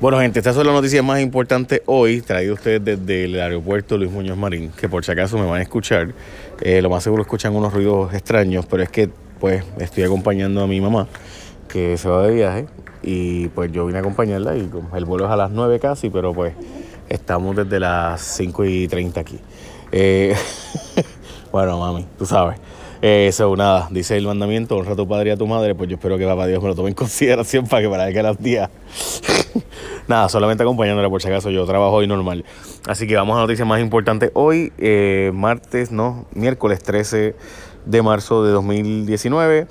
Bueno, gente, estas son las noticias más importantes hoy, traído ustedes desde el aeropuerto Luis Muñoz Marín, que por si acaso me van a escuchar. Eh, lo más seguro escuchan unos ruidos extraños, pero es que pues estoy acompañando a mi mamá, que se va de viaje, y pues yo vine a acompañarla y el vuelo es a las 9 casi, pero pues estamos desde las 5 y 30 aquí. Eh, bueno, mami, tú sabes. Eso, nada, dice el mandamiento, honra a tu padre y a tu madre, pues yo espero que papá Dios me lo tome en consideración para que para que las días. nada, solamente acompañándola por si acaso yo trabajo hoy normal. Así que vamos a noticias más importantes. Hoy, eh, martes, no, miércoles 13 de marzo de 2019.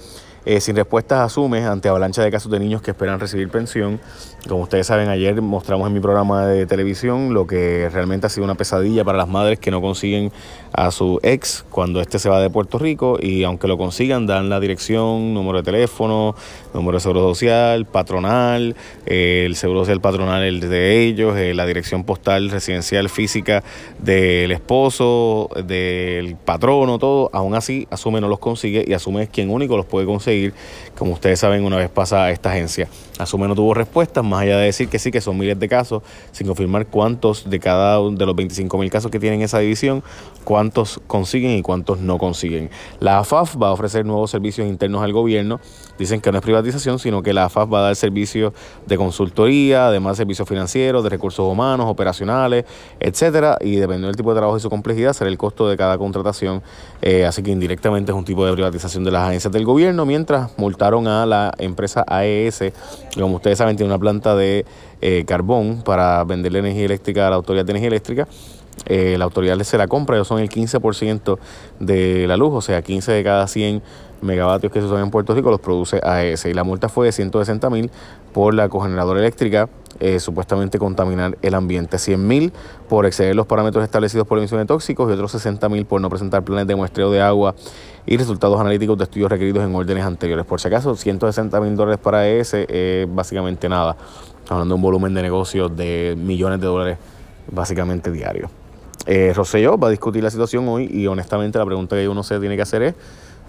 Eh, sin respuestas asume ante avalancha de casos de niños que esperan recibir pensión. Como ustedes saben, ayer mostramos en mi programa de televisión lo que realmente ha sido una pesadilla para las madres que no consiguen a su ex cuando éste se va de Puerto Rico y aunque lo consigan dan la dirección, número de teléfono, número de seguro social, patronal, eh, el seguro social patronal el de ellos, eh, la dirección postal residencial física del esposo, del patrono, todo, aún así asume no los consigue y asume es quien único los puede conseguir, como ustedes saben una vez pasa esta agencia. Asume no tuvo respuestas, más allá de decir que sí, que son miles de casos, sin confirmar cuántos de cada uno de los 25 mil casos que tienen esa división, cuántos consiguen y cuántos no consiguen. La AFAF va a ofrecer nuevos servicios internos al gobierno. Dicen que no es privatización, sino que la AFAF va a dar servicios de consultoría, además servicios financieros, de recursos humanos, operacionales, etcétera. Y dependiendo del tipo de trabajo y su complejidad, será el costo de cada contratación. Eh, así que indirectamente es un tipo de privatización de las agencias del gobierno, mientras multaron a la empresa AES como ustedes saben, tiene una planta de eh, carbón para venderle energía eléctrica a la Autoridad de Energía Eléctrica. Eh, la autoridad se la compra, ellos son el 15% de la luz, o sea, 15 de cada 100 megavatios que se usan en Puerto Rico los produce AES. Y la multa fue de 160 mil por la cogeneradora eléctrica, eh, supuestamente contaminar el ambiente. 100 mil por exceder los parámetros establecidos por emisión de tóxicos y otros 60 mil por no presentar planes de muestreo de agua y resultados analíticos de estudios requeridos en órdenes anteriores. Por si acaso, 160 mil dólares para ese es básicamente nada. hablando de un volumen de negocios de millones de dólares básicamente diario. Eh, va a discutir la situación hoy y honestamente la pregunta que uno se tiene que hacer es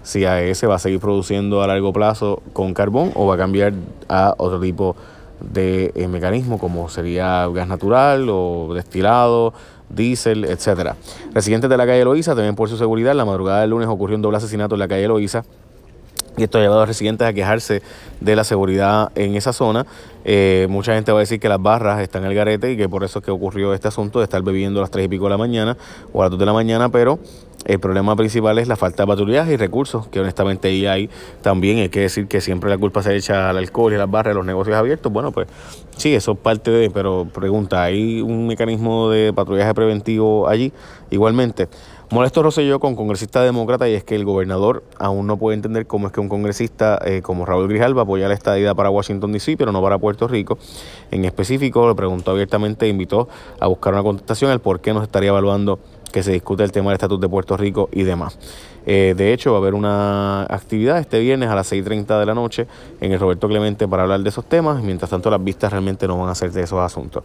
si AES va a seguir produciendo a largo plazo con carbón o va a cambiar a otro tipo de eh, mecanismo como sería gas natural o destilado diésel, etcétera. Residentes de la calle Loíza también por su seguridad. La madrugada del lunes ocurrió un doble asesinato en la calle Loíza. Y esto ha llevado a los residentes a quejarse de la seguridad en esa zona. Eh, mucha gente va a decir que las barras están en el garete y que por eso es que ocurrió este asunto de estar bebiendo a las 3 y pico de la mañana o a las 2 de la mañana, pero el problema principal es la falta de patrullaje y recursos, que honestamente ahí hay también. Hay que decir que siempre la culpa se echa al alcohol y a las barras, a los negocios abiertos. Bueno, pues sí, eso es parte de, pero pregunta, ¿hay un mecanismo de patrullaje preventivo allí? Igualmente. Molesto Rosselló con congresista demócrata y es que el gobernador aún no puede entender cómo es que un congresista eh, como Raúl Grijalva apoya la estadía para Washington DC, pero no para Puerto Rico. En específico, le preguntó abiertamente, e invitó a buscar una contestación al por qué no estaría evaluando que se discute el tema del estatus de Puerto Rico y demás. Eh, de hecho, va a haber una actividad este viernes a las 6.30 de la noche en el Roberto Clemente para hablar de esos temas. Mientras tanto, las vistas realmente no van a ser de esos asuntos.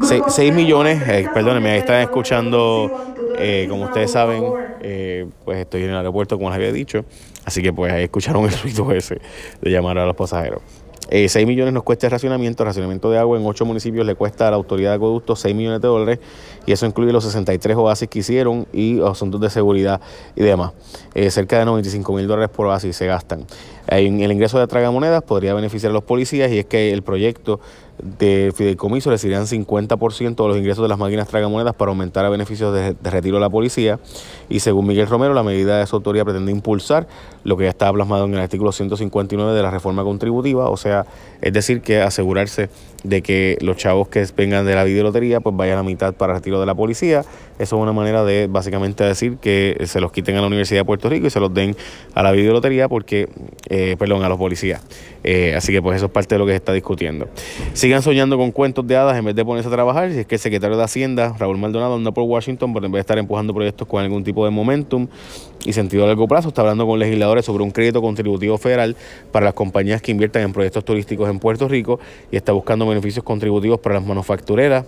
6 millones, eh, perdónenme, ahí están escuchando, eh, como ustedes saben, eh, pues estoy en el aeropuerto, como les había dicho. Así que pues ahí escucharon el ruido ese de llamar a los pasajeros. Eh, 6 millones nos cuesta el racionamiento, el racionamiento de agua en 8 municipios le cuesta a la autoridad de acueductos 6 millones de dólares y eso incluye los 63 oasis que hicieron y asuntos de seguridad y demás. Eh, cerca de 95 mil dólares por oasis se gastan. El ingreso de tragamonedas podría beneficiar a los policías y es que el proyecto de fideicomiso recibirían 50% de los ingresos de las máquinas tragamonedas para aumentar a beneficios de, retiro de la policía. Y según Miguel Romero, la medida de su autoría pretende impulsar lo que ya estaba plasmado en el artículo 159 de la reforma contributiva, o sea, es decir, que asegurarse de que los chavos que vengan de la videolotería pues vayan a mitad para retiro de la policía. Eso es una manera de básicamente decir que se los quiten a la Universidad de Puerto Rico y se los den a la videolotería porque, eh, perdón, a los policías. Eh, así que pues eso es parte de lo que se está discutiendo. Sigan soñando con cuentos de hadas en vez de ponerse a trabajar. Si es que el secretario de Hacienda, Raúl Maldonado, anda por Washington, pero en vez de estar empujando proyectos con algún tipo de momentum y sentido a largo plazo, está hablando con legisladores sobre un crédito contributivo federal para las compañías que inviertan en proyectos turísticos en Puerto Rico y está buscando beneficios contributivos para las manufactureras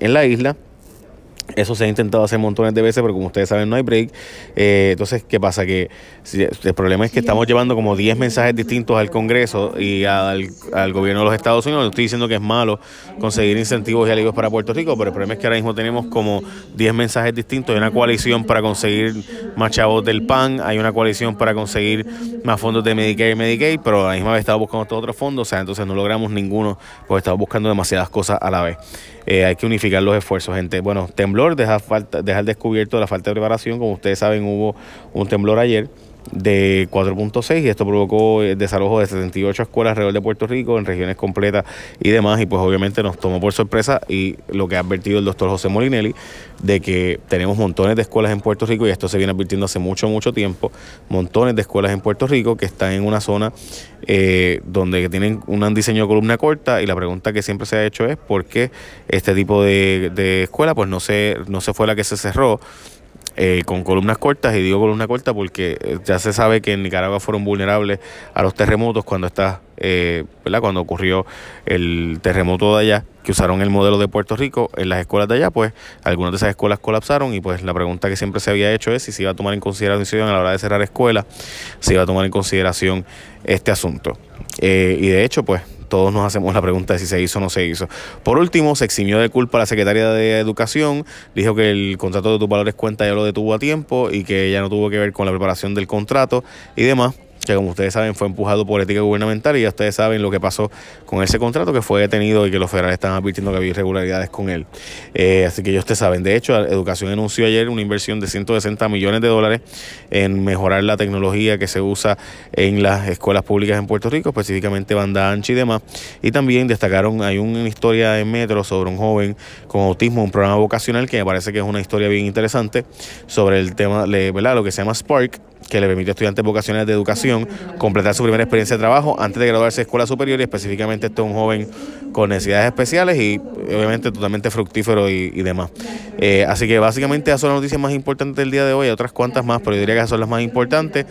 en la isla Eso se ha intentado hacer montones de veces, pero como ustedes saben, no hay break. Eh, entonces, ¿qué pasa? Que el problema es que estamos llevando como 10 mensajes distintos al Congreso y al, gobierno de los Estados Unidos. No estoy diciendo que es malo conseguir incentivos y alivios para Puerto Rico, pero el problema es que ahora mismo tenemos como 10 mensajes distintos. Hay una coalición para conseguir más chavos del PAN, hay una coalición para conseguir más fondos de Medicare y Medicaid, pero a la misma vez estamos buscando todos otros fondos, o sea, entonces no logramos ninguno, porque estamos buscando demasiadas cosas a la vez. Eh, hay que unificar los esfuerzos, gente. Bueno, temblor, dejar, falta, dejar descubierto la falta de preparación. Como ustedes saben, hubo un temblor ayer de 4.6 y esto provocó el desalojo de 78 escuelas alrededor de Puerto Rico en regiones completas y demás y pues obviamente nos tomó por sorpresa y lo que ha advertido el doctor José Molinelli de que tenemos montones de escuelas en Puerto Rico y esto se viene advirtiendo hace mucho mucho tiempo montones de escuelas en Puerto Rico que están en una zona eh, donde tienen un diseño de columna corta y la pregunta que siempre se ha hecho es por qué este tipo de, de escuela pues no se, no se fue la que se cerró eh, con columnas cortas, y digo columna corta porque eh, ya se sabe que en Nicaragua fueron vulnerables a los terremotos cuando está, eh. Cuando ocurrió el terremoto de allá, que usaron el modelo de Puerto Rico en las escuelas de allá, pues algunas de esas escuelas colapsaron y pues la pregunta que siempre se había hecho es si se iba a tomar en consideración a la hora de cerrar escuelas, si iba a tomar en consideración este asunto. y de hecho, pues todos nos hacemos la pregunta de si se hizo o no se hizo. Por último, se eximió de culpa la secretaria de Educación, dijo que el contrato de tus valores cuenta ya lo detuvo a tiempo y que ella no tuvo que ver con la preparación del contrato y demás que como ustedes saben fue empujado por ética gubernamental y ya ustedes saben lo que pasó con ese contrato que fue detenido y que los federales están advirtiendo que había irregularidades con él. Eh, así que ya ustedes saben, de hecho, Educación anunció ayer una inversión de 160 millones de dólares en mejorar la tecnología que se usa en las escuelas públicas en Puerto Rico, específicamente banda ancha y demás. Y también destacaron, hay una historia en Metro sobre un joven con autismo, un programa vocacional que me parece que es una historia bien interesante sobre el tema, ¿verdad? lo que se llama Spark que le permite a estudiantes vocacionales de educación completar su primera experiencia de trabajo antes de graduarse de escuela superior y específicamente este es un joven con necesidades especiales y obviamente totalmente fructífero y, demás. Eh, así que básicamente esas son las noticias más importantes del día de hoy, hay otras cuantas más, pero yo diría que son las más importantes.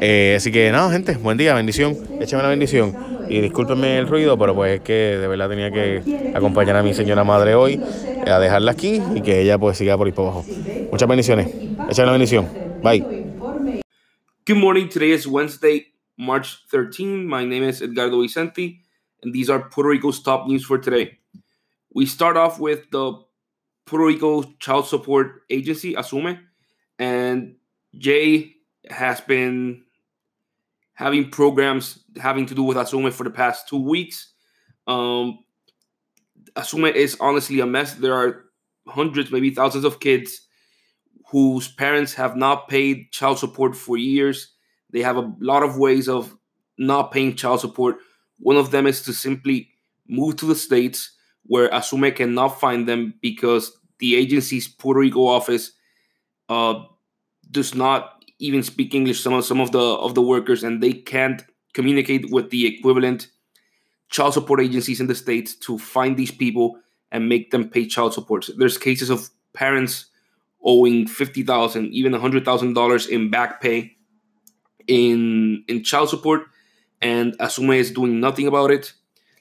Eh, así que nada, gente, buen día, bendición, échame la bendición. Y discúlpenme el ruido, pero pues es que de verdad tenía que acompañar a mi señora madre hoy, a dejarla aquí y que ella pues siga por ahí por abajo. Muchas bendiciones, échame la bendición, bye. Good morning. Today is Wednesday, March 13. My name is Edgardo Vicente, and these are Puerto Rico's top news for today. We start off with the Puerto Rico Child Support Agency, ASUME, and Jay has been having programs having to do with Asume for the past two weeks. Um, Asume is honestly a mess. There are hundreds, maybe thousands of kids whose parents have not paid child support for years. They have a lot of ways of not paying child support. One of them is to simply move to the States where Asume cannot find them because the agency's Puerto Rico office uh, does not even speak English. Some of some of the of the workers and they can't communicate with the equivalent child support agencies in the states to find these people and make them pay child support. There's cases of parents owing fifty thousand, even hundred thousand dollars in back pay in in child support, and Asume is doing nothing about it.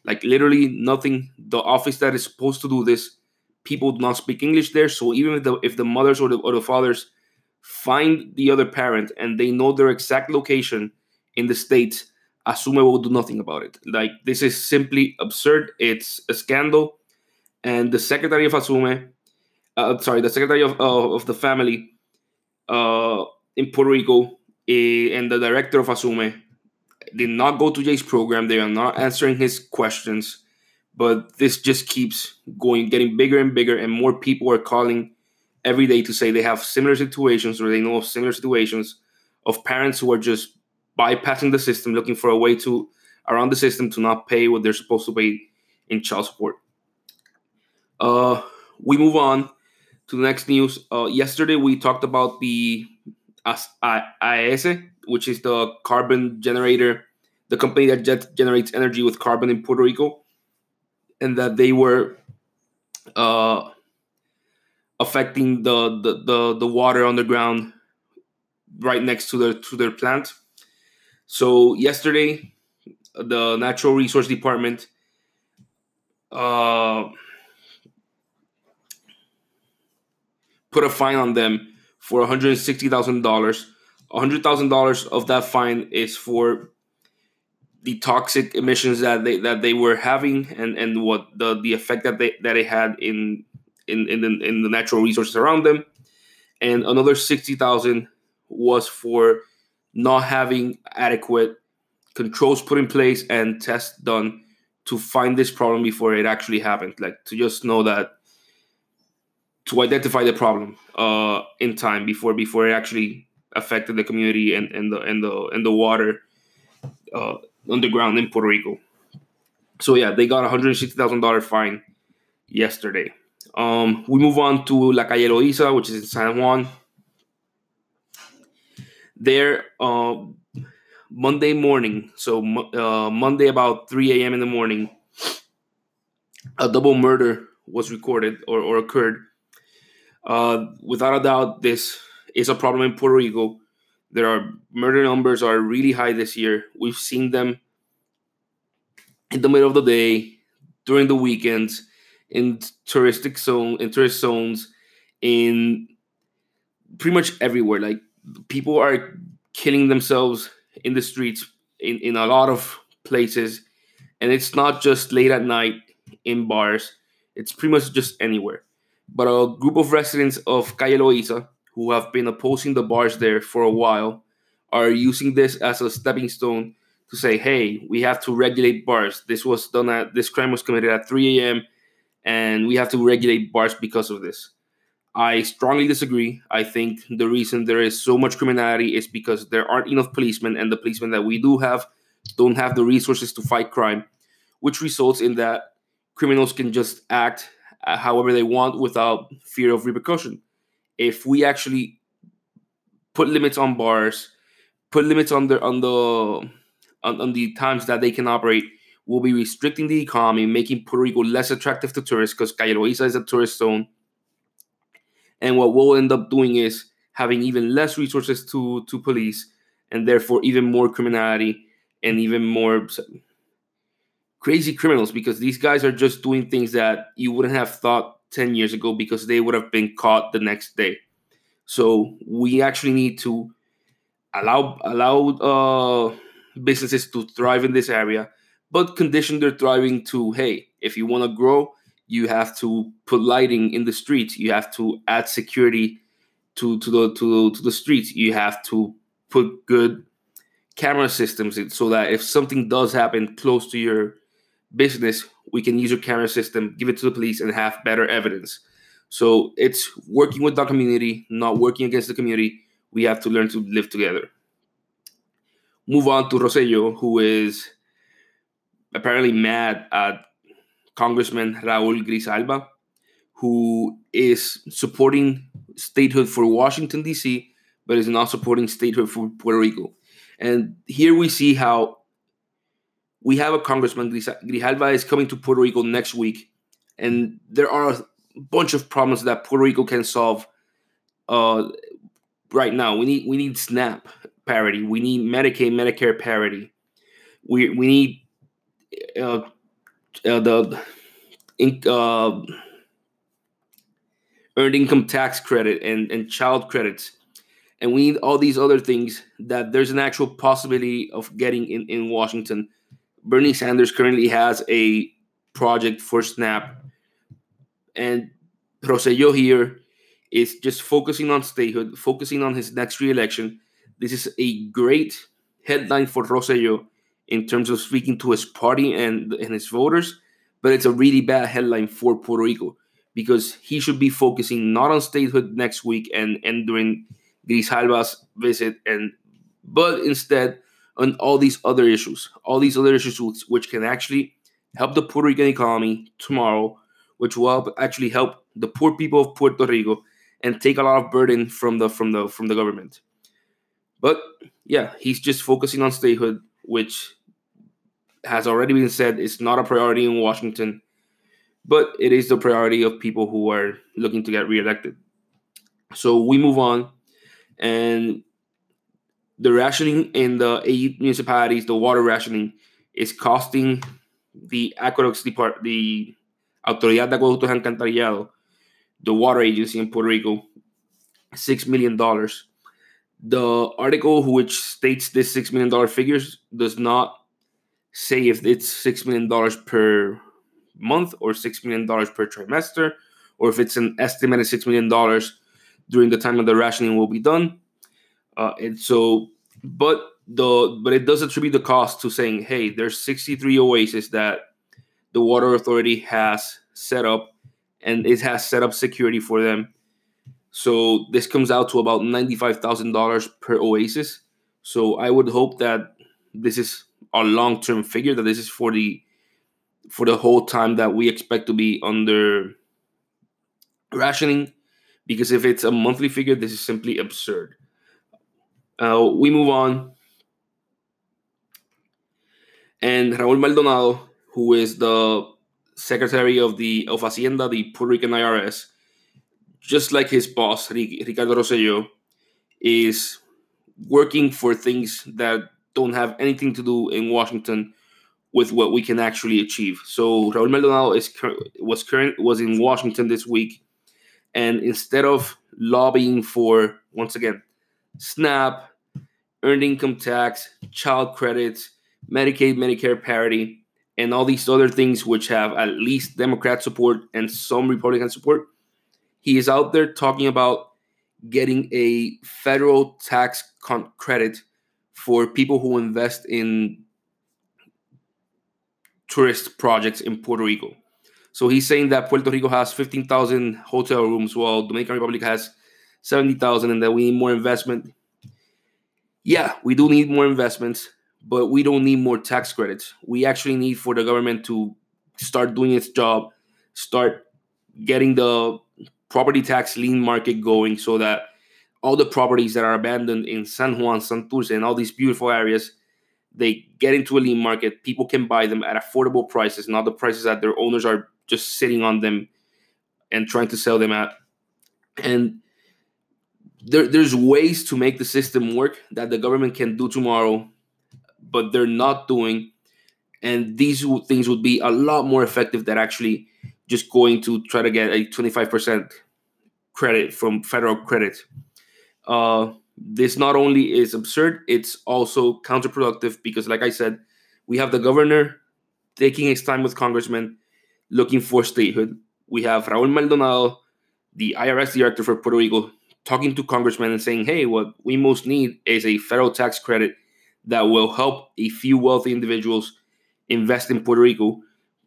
Like literally nothing. The office that is supposed to do this, people do not speak English there. So even if the if the mothers or the or the fathers find the other parent and they know their exact location in the states, Asume will do nothing about it. Like this is simply absurd. It's a scandal. And the secretary of Asume uh, sorry, the secretary of, uh, of the family uh, in Puerto Rico uh, and the director of Asume did not go to Jay's program. They are not answering his questions. But this just keeps going, getting bigger and bigger, and more people are calling every day to say they have similar situations or they know of similar situations of parents who are just bypassing the system, looking for a way to around the system to not pay what they're supposed to pay in child support. Uh, we move on to the next news. Uh, yesterday we talked about the AES, which is the carbon generator, the company that generates energy with carbon in Puerto Rico, and that they were uh, affecting the, the, the, the water underground right next to their to their plant. So yesterday, the Natural Resource Department uh, put a fine on them for $160,000. $100,000 of that fine is for the toxic emissions that they that they were having and and what the the effect that they that it had in in in the, in the natural resources around them and another 60,000 was for not having adequate controls put in place and tests done to find this problem before it actually happened like to just know that to identify the problem uh, in time before before it actually affected the community and, and the and the and the water uh, underground in Puerto Rico. So yeah, they got a hundred sixty thousand dollar fine yesterday. Um, we move on to La Calle Loiza, which is in San Juan. There, uh, Monday morning, so uh, Monday about 3 a.m. in the morning, a double murder was recorded or, or occurred. Uh, without a doubt, this is a problem in Puerto Rico. There are murder numbers are really high this year. We've seen them in the middle of the day, during the weekends, in touristic zone, in tourist zones, in pretty much everywhere. Like people are killing themselves in the streets in, in a lot of places. And it's not just late at night in bars, it's pretty much just anywhere. But a group of residents of Calle Loiza, who have been opposing the bars there for a while, are using this as a stepping stone to say, hey, we have to regulate bars. This was done at this crime was committed at 3 a.m. and we have to regulate bars because of this. I strongly disagree. I think the reason there is so much criminality is because there aren't enough policemen, and the policemen that we do have don't have the resources to fight crime, which results in that criminals can just act Uh, however they want without fear of repercussion. If we actually put limits on bars, put limits on the on the on, on the times that they can operate, we'll be restricting the economy, making Puerto Rico less attractive to tourists because Calle Loiza is a tourist zone and what we'll end up doing is having even less resources to to police, and therefore even more criminality and even more crazy criminals because these guys are just doing things that you wouldn't have thought 10 years ago because they would have been caught the next day. So we actually need to allow allow uh, businesses to thrive in this area, but condition their thriving to hey, if you want to grow, you have to put lighting in the streets you have to add security to to the to, to the streets you have to put good camera systems in so that if something does happen close to your business we can use your camera system give it to the police and have better evidence so it's working with the community not working against the community we have to learn to live together move on to rosello who is apparently mad at Congressman Raul Grijalva, who is supporting statehood for Washington, D.C., but is not supporting statehood for Puerto Rico. And here we see how we have a congressman, Grijalva is coming to Puerto Rico next week, and there are a bunch of problems that Puerto Rico can solve uh, right now. We need we need SNAP parity. We need Medicaid, Medicare parity. We we need uh, uh, the in, uh, earned income tax credit and, and child credits. And we need all these other things that there's an actual possibility of getting in, in Washington. Bernie Sanders currently has a project for SNAP. And Rosello here is just focusing on statehood, focusing on his next reelection. This is a great headline for Rosello in terms of speaking to his party and, and his voters, but it's a really bad headline for Puerto Rico because he should be focusing not on statehood next week and, and during Grijalva's visit, and but instead on all these other issues, all these other issues which, which can actually help the Puerto Rican economy tomorrow, which will help, actually help the poor people of Puerto Rico and take a lot of burden from the from the from the government. But yeah, he's just focusing on statehood, which has already been said is not a priority in Washington, but it is the priority of people who are looking to get reelected. So we move on, and the rationing in the eight municipalities, the water rationing, is costing the aqueducts depart the Autoridad de Acueductos Alcantarillado, the water agency in Puerto Rico, $6 million. The article, which states this $6 million figures, does not say if it's $6 million per month or $6 million per trimester, or if it's an estimated $6 million during the time of the rationing will be done. Uh, and so, but the but it does attribute the cost to saying, hey, there's 63 oases that the water authority has set up, and it has set up security for them. So this comes out to about ninety-five thousand dollars per oasis. So I would hope that this is a long-term figure. That this is for the for the whole time that we expect to be under rationing because if it's a monthly figure, this is simply absurd. Uh, we move on. And Raul Maldonado, who is the secretary of the of Hacienda, the Puerto Rican IRS, just like his boss Ricardo Rosello, is working for things that don't have anything to do in Washington with what we can actually achieve. So Raul Maldonado is was current was in Washington this week and instead of lobbying for, once again, SNAP, earned income tax, child credits, Medicaid, Medicare parity, and all these other things which have at least Democrat support and some Republican support, he is out there talking about getting a federal tax con- credit for people who invest in tourist projects in Puerto Rico. So he's saying that Puerto Rico has 15,000 hotel rooms while Dominican Republic has 70,000 and that we need more investment. Yeah, we do need more investments, but we don't need more tax credits. We actually need for the government to start doing its job, start getting the property tax lien market going so that all the properties that are abandoned in San Juan, Santurce, and all these beautiful areas, they get into a lien market. People can buy them at affordable prices, not the prices that their owners are just sitting on them and trying to sell them at. And there, there's ways to make the system work that the government can do tomorrow, but they're not doing. And these things would be a lot more effective than actually just going to try to get a 25% credit from federal credit. Uh, this not only is absurd, it's also counterproductive because, like I said, we have the governor taking his time with congressmen looking for statehood. We have Raul Maldonado, the IRS director for Puerto Rico, talking to congressmen and saying, hey, what we most need is a federal tax credit that will help a few wealthy individuals invest in Puerto Rico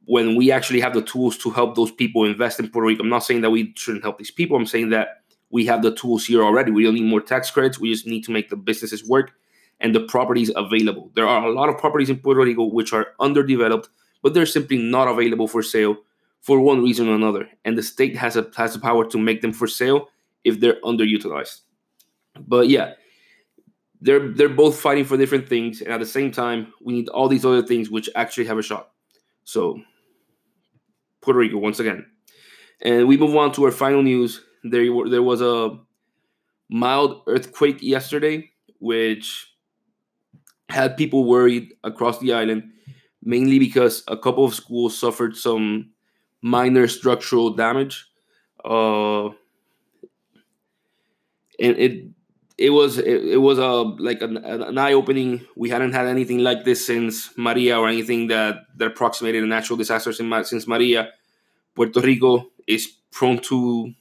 when we actually have the tools to help those people invest in Puerto Rico. I'm not saying that we shouldn't help these people. I'm saying that we have the tools here already. We don't need more tax credits. We just need to make the businesses work and the properties available. There are a lot of properties in Puerto Rico which are underdeveloped but they're simply not available for sale for one reason or another. And the state has a has the power to make them for sale if they're underutilized. But yeah, they're they're both fighting for different things, and at the same time, we need all these other things which actually have a shot. So Puerto Rico once again. And we move on to our final news. There, there was a mild earthquake yesterday, which had people worried across the island mainly because a couple of schools suffered some minor structural damage. Uh, and it it was it, it was a like an, an eye opening. We hadn't had anything like this since Maria or anything that that approximated a natural disaster since, since Maria. Puerto Rico is prone to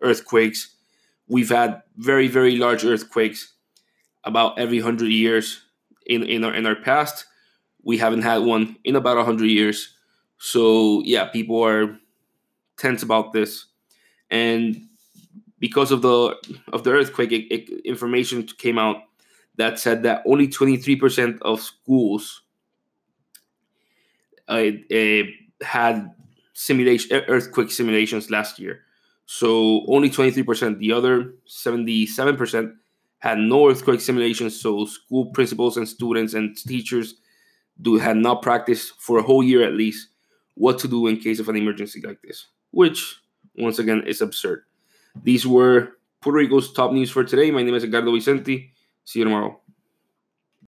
earthquakes. We've had very very large earthquakes about every hundred years in in our in our past we haven't had one in about 100 years. So, yeah, people are tense about this. And because of the of the earthquake, it, it, information came out that said that only 23% of schools uh, uh, had simulation earthquake simulations last year. So only 23%. The other 77% had no earthquake simulations. So school principals and students and teachers do had not practiced for a whole year at least what to do in case of an emergency like this, which once again is absurd. These were Puerto Rico's top news for today. My name is Edgardo Vicente. See you tomorrow.